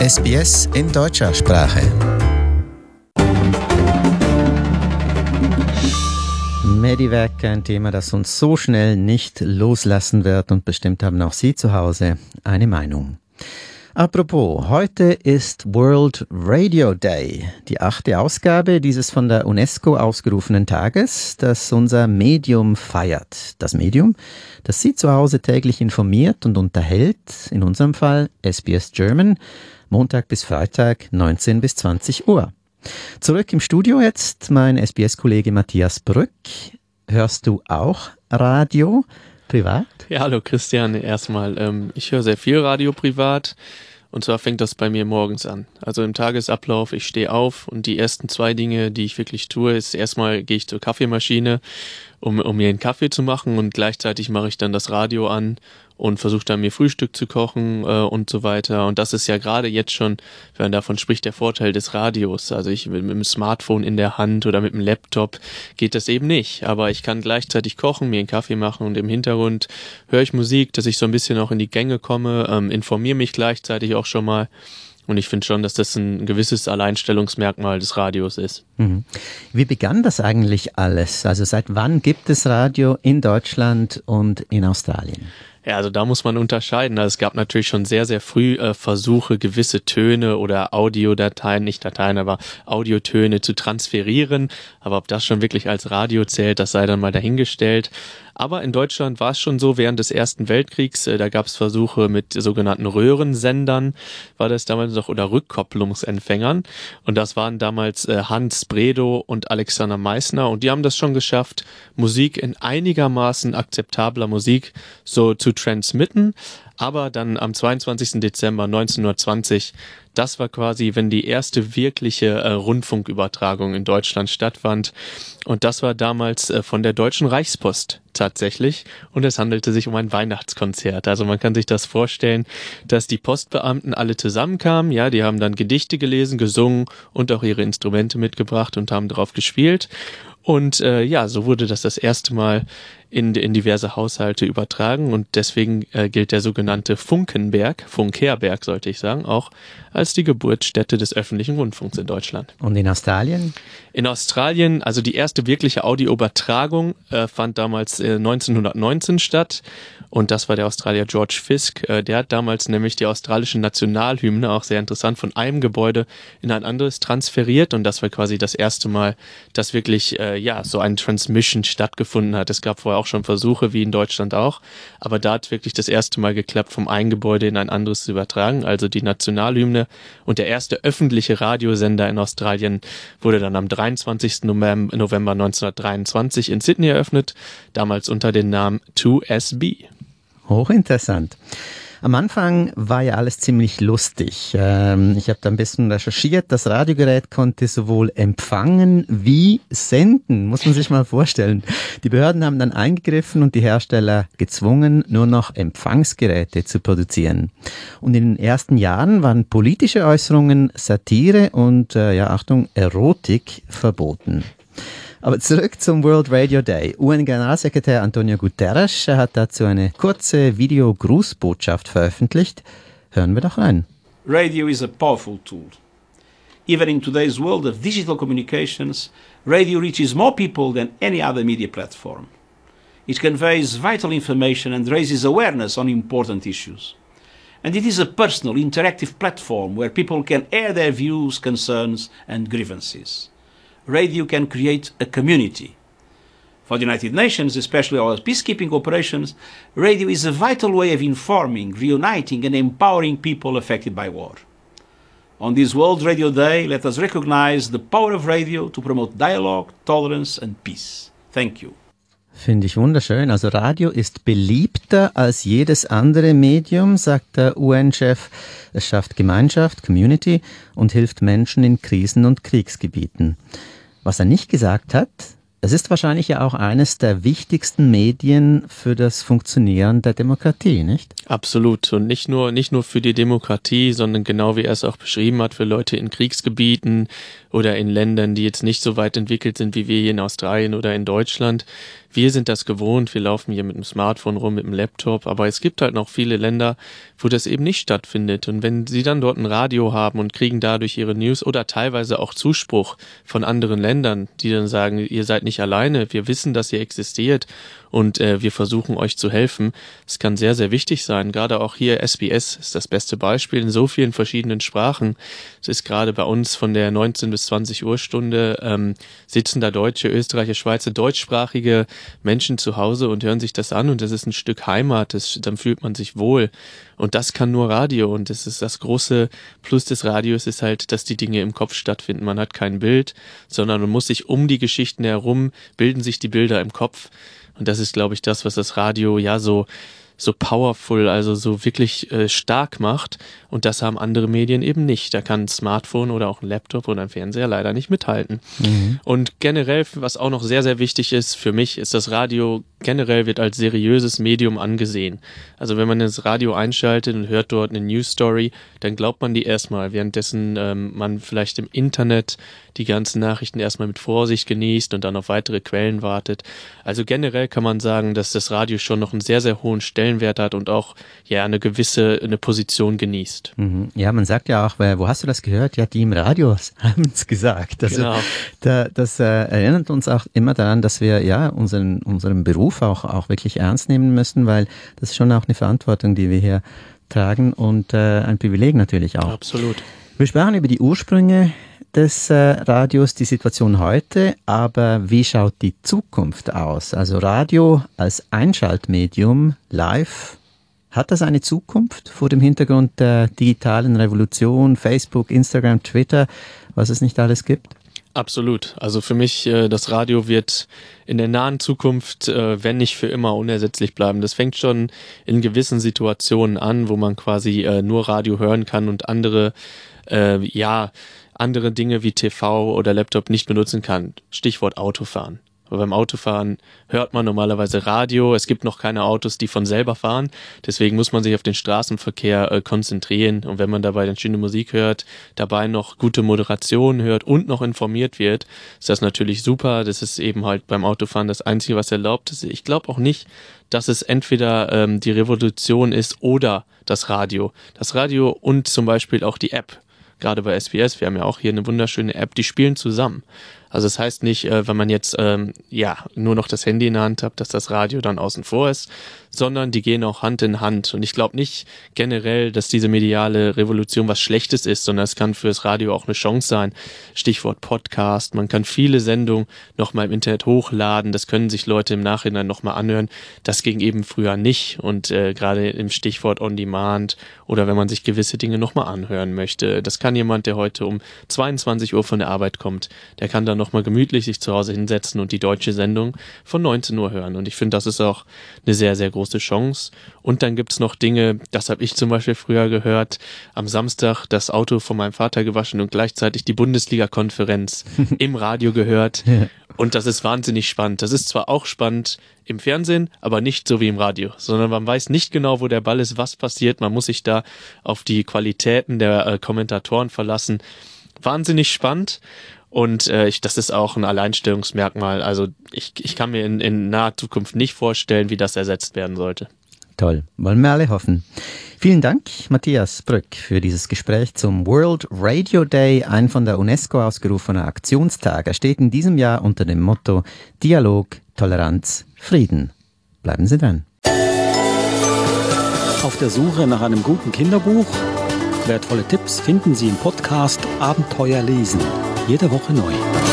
SBS in deutscher Sprache. Medivac, ein Thema, das uns so schnell nicht loslassen wird und bestimmt haben auch Sie zu Hause eine Meinung. Apropos, heute ist World Radio Day, die achte Ausgabe dieses von der UNESCO ausgerufenen Tages, das unser Medium feiert. Das Medium, das Sie zu Hause täglich informiert und unterhält, in unserem Fall SBS German, Montag bis Freitag 19 bis 20 Uhr. Zurück im Studio jetzt mein SBS-Kollege Matthias Brück. Hörst du auch Radio privat? Ja, hallo Christian. Erstmal, ähm, ich höre sehr viel Radio privat. Und zwar fängt das bei mir morgens an. Also im Tagesablauf, ich stehe auf und die ersten zwei Dinge, die ich wirklich tue, ist erstmal gehe ich zur Kaffeemaschine, um, um mir einen Kaffee zu machen und gleichzeitig mache ich dann das Radio an und versuche dann mir Frühstück zu kochen äh, und so weiter. Und das ist ja gerade jetzt schon, wenn man davon spricht, der Vorteil des Radios. Also ich mit, dem Smartphone in der Hand oder mit dem Laptop geht das eben nicht. Aber ich kann gleichzeitig kochen, mir einen Kaffee machen und im Hintergrund höre ich Musik, dass ich so ein bisschen auch in die Gänge komme, ähm, informiere mich gleichzeitig auch schon mal. Und ich finde schon, dass das ein gewisses Alleinstellungsmerkmal des Radios ist. Mhm. Wie begann das eigentlich alles? Also seit wann gibt es Radio in Deutschland und in Australien? Ja, also da muss man unterscheiden. Also es gab natürlich schon sehr, sehr früh äh, Versuche, gewisse Töne oder Audiodateien, nicht Dateien, aber Audiotöne zu transferieren. Aber ob das schon wirklich als Radio zählt, das sei dann mal dahingestellt. Aber in Deutschland war es schon so während des Ersten Weltkriegs, äh, da gab es Versuche mit sogenannten Röhrensendern, war das damals noch, oder Rückkopplungsempfängern. Und das waren damals äh, Hans Bredow und Alexander Meissner. Und die haben das schon geschafft, Musik in einigermaßen akzeptabler Musik so zu transmitten. Aber dann am 22. Dezember 1920 das war quasi, wenn die erste wirkliche äh, Rundfunkübertragung in Deutschland stattfand. Und das war damals äh, von der Deutschen Reichspost tatsächlich. Und es handelte sich um ein Weihnachtskonzert. Also man kann sich das vorstellen, dass die Postbeamten alle zusammenkamen. Ja, die haben dann Gedichte gelesen, gesungen und auch ihre Instrumente mitgebracht und haben darauf gespielt. Und äh, ja, so wurde das das erste Mal in, in diverse Haushalte übertragen und deswegen äh, gilt der sogenannte Funkenberg, Funkerberg sollte ich sagen, auch als die Geburtsstätte des öffentlichen Rundfunks in Deutschland. Und in Australien? In Australien, also die erste wirkliche Audioübertragung äh, fand damals äh, 1919 statt und das war der Australier George Fisk. Äh, der hat damals nämlich die australische Nationalhymne, auch sehr interessant, von einem Gebäude in ein anderes transferiert und das war quasi das erste Mal, dass wirklich äh, ja so ein Transmission stattgefunden hat. Es gab vorher auch schon Versuche, wie in Deutschland auch. Aber da hat wirklich das erste Mal geklappt, vom einen Gebäude in ein anderes zu übertragen. Also die Nationalhymne und der erste öffentliche Radiosender in Australien wurde dann am 23. November, November 1923 in Sydney eröffnet, damals unter dem Namen 2SB. Hochinteressant. Am Anfang war ja alles ziemlich lustig. Ähm, ich habe da ein bisschen recherchiert. Das Radiogerät konnte sowohl empfangen wie senden, muss man sich mal vorstellen. Die Behörden haben dann eingegriffen und die Hersteller gezwungen, nur noch Empfangsgeräte zu produzieren. Und in den ersten Jahren waren politische Äußerungen, Satire und, äh, ja Achtung, Erotik verboten. Aber zurück zum World Radio Day. UN-Generalsekretär Antonio Guterres hat dazu eine kurze Video-Grußbotschaft veröffentlicht. Hören wir doch rein. Radio is a powerful tool. Even in today's world of digital communications, radio reaches more people than any other media platform. It conveys vital information and raises awareness on important issues. And it is a personal, interactive platform where people can air their views, concerns, and grievances radio can create a community. For the United Nations, especially our peacekeeping operations, radio is a vital way of informing, reuniting, and empowering people affected by war. On this World Radio Day, let us recognize the power of radio to promote dialogue, tolerance, and peace. Thank you. Finde ich wunderschön. Also Radio ist beliebter als jedes andere Medium, sagt der UN-Chef. Es schafft Gemeinschaft, Community und hilft Menschen in Krisen- und Kriegsgebieten. Was er nicht gesagt hat, es ist wahrscheinlich ja auch eines der wichtigsten Medien für das Funktionieren der Demokratie, nicht? Absolut. Und nicht nur, nicht nur für die Demokratie, sondern genau wie er es auch beschrieben hat, für Leute in Kriegsgebieten oder in Ländern, die jetzt nicht so weit entwickelt sind wie wir hier in Australien oder in Deutschland. Wir sind das gewohnt, wir laufen hier mit dem Smartphone rum, mit dem Laptop, aber es gibt halt noch viele Länder, wo das eben nicht stattfindet. Und wenn sie dann dort ein Radio haben und kriegen dadurch ihre News oder teilweise auch Zuspruch von anderen Ländern, die dann sagen, ihr seid nicht alleine, wir wissen, dass ihr existiert und äh, wir versuchen euch zu helfen. Es kann sehr, sehr wichtig sein. Gerade auch hier SBS ist das beste Beispiel in so vielen verschiedenen Sprachen. Es ist gerade bei uns von der 19 bis 20 Uhr Stunde ähm, sitzen da Deutsche, Österreicher, Schweizer, deutschsprachige Menschen zu Hause und hören sich das an und das ist ein Stück Heimat. Das, dann fühlt man sich wohl. Und das kann nur Radio. Und das ist das große Plus des Radios ist halt, dass die Dinge im Kopf stattfinden. Man hat kein Bild, sondern man muss sich um die Geschichten herum bilden sich die Bilder im Kopf. Und das ist, glaube ich, das, was das Radio ja so so powerful, also so wirklich äh, stark macht. Und das haben andere Medien eben nicht. Da kann ein Smartphone oder auch ein Laptop oder ein Fernseher leider nicht mithalten. Mhm. Und generell, was auch noch sehr, sehr wichtig ist für mich, ist das Radio generell wird als seriöses Medium angesehen. Also wenn man das Radio einschaltet und hört dort eine News Story, dann glaubt man die erstmal, währenddessen ähm, man vielleicht im Internet die ganzen Nachrichten erstmal mit Vorsicht genießt und dann auf weitere Quellen wartet. Also generell kann man sagen, dass das Radio schon noch einen sehr, sehr hohen Stellenwert hat und auch ja eine gewisse eine Position genießt. Mhm. Ja, man sagt ja auch, wo hast du das gehört? Ja, die im Radio haben es gesagt. Also, genau. Da, das äh, erinnert uns auch immer daran, dass wir ja unseren, unseren Beruf Beruf auch, auch wirklich ernst nehmen müssen, weil das ist schon auch eine Verantwortung, die wir hier tragen und äh, ein Privileg natürlich auch. Absolut. Wir sprachen über die Ursprünge des äh, Radios, die Situation heute, aber wie schaut die Zukunft aus? Also Radio als Einschaltmedium live, hat das eine Zukunft vor dem Hintergrund der digitalen Revolution, Facebook, Instagram, Twitter, was es nicht alles gibt? Absolut. Also für mich, äh, das Radio wird in der nahen Zukunft, äh, wenn nicht für immer, unersetzlich bleiben. Das fängt schon in gewissen Situationen an, wo man quasi äh, nur Radio hören kann und andere, ja, andere Dinge wie TV oder Laptop nicht benutzen kann. Stichwort Autofahren. Weil beim Autofahren hört man normalerweise Radio. Es gibt noch keine Autos, die von selber fahren. Deswegen muss man sich auf den Straßenverkehr äh, konzentrieren. Und wenn man dabei dann schöne Musik hört, dabei noch gute Moderation hört und noch informiert wird, ist das natürlich super. Das ist eben halt beim Autofahren das Einzige, was erlaubt ist. Ich glaube auch nicht, dass es entweder ähm, die Revolution ist oder das Radio. Das Radio und zum Beispiel auch die App gerade bei SBS, wir haben ja auch hier eine wunderschöne App, die spielen zusammen. Also das heißt nicht, äh, wenn man jetzt ähm, ja nur noch das Handy in der Hand hat, dass das Radio dann außen vor ist, sondern die gehen auch Hand in Hand. Und ich glaube nicht generell, dass diese mediale Revolution was Schlechtes ist, sondern es kann fürs Radio auch eine Chance sein. Stichwort Podcast. Man kann viele Sendungen nochmal im Internet hochladen. Das können sich Leute im Nachhinein nochmal anhören. Das ging eben früher nicht. Und äh, gerade im Stichwort On Demand oder wenn man sich gewisse Dinge nochmal anhören möchte. Das kann jemand, der heute um 22 Uhr von der Arbeit kommt, der kann dann nochmal gemütlich sich zu Hause hinsetzen und die deutsche Sendung von 19 Uhr hören. Und ich finde, das ist auch eine sehr, sehr große Chance. Und dann gibt's noch Dinge, das habe ich zum Beispiel früher gehört, am Samstag das Auto von meinem Vater gewaschen und gleichzeitig die Bundesliga-Konferenz im Radio gehört. Und das ist wahnsinnig spannend. Das ist zwar auch spannend im Fernsehen, aber nicht so wie im Radio, sondern man weiß nicht genau, wo der Ball ist, was passiert. Man muss sich da auf die Qualitäten der äh, Kommentatoren verlassen. Wahnsinnig spannend. Und äh, ich, das ist auch ein Alleinstellungsmerkmal. Also ich, ich kann mir in, in naher Zukunft nicht vorstellen, wie das ersetzt werden sollte. Toll, wollen wir alle hoffen. Vielen Dank, Matthias Brück, für dieses Gespräch zum World Radio Day, ein von der UNESCO ausgerufener Aktionstag. Er steht in diesem Jahr unter dem Motto Dialog, Toleranz, Frieden. Bleiben Sie dran. Auf der Suche nach einem guten Kinderbuch? Wertvolle Tipps finden Sie im Podcast Abenteuer lesen jede Woche neu.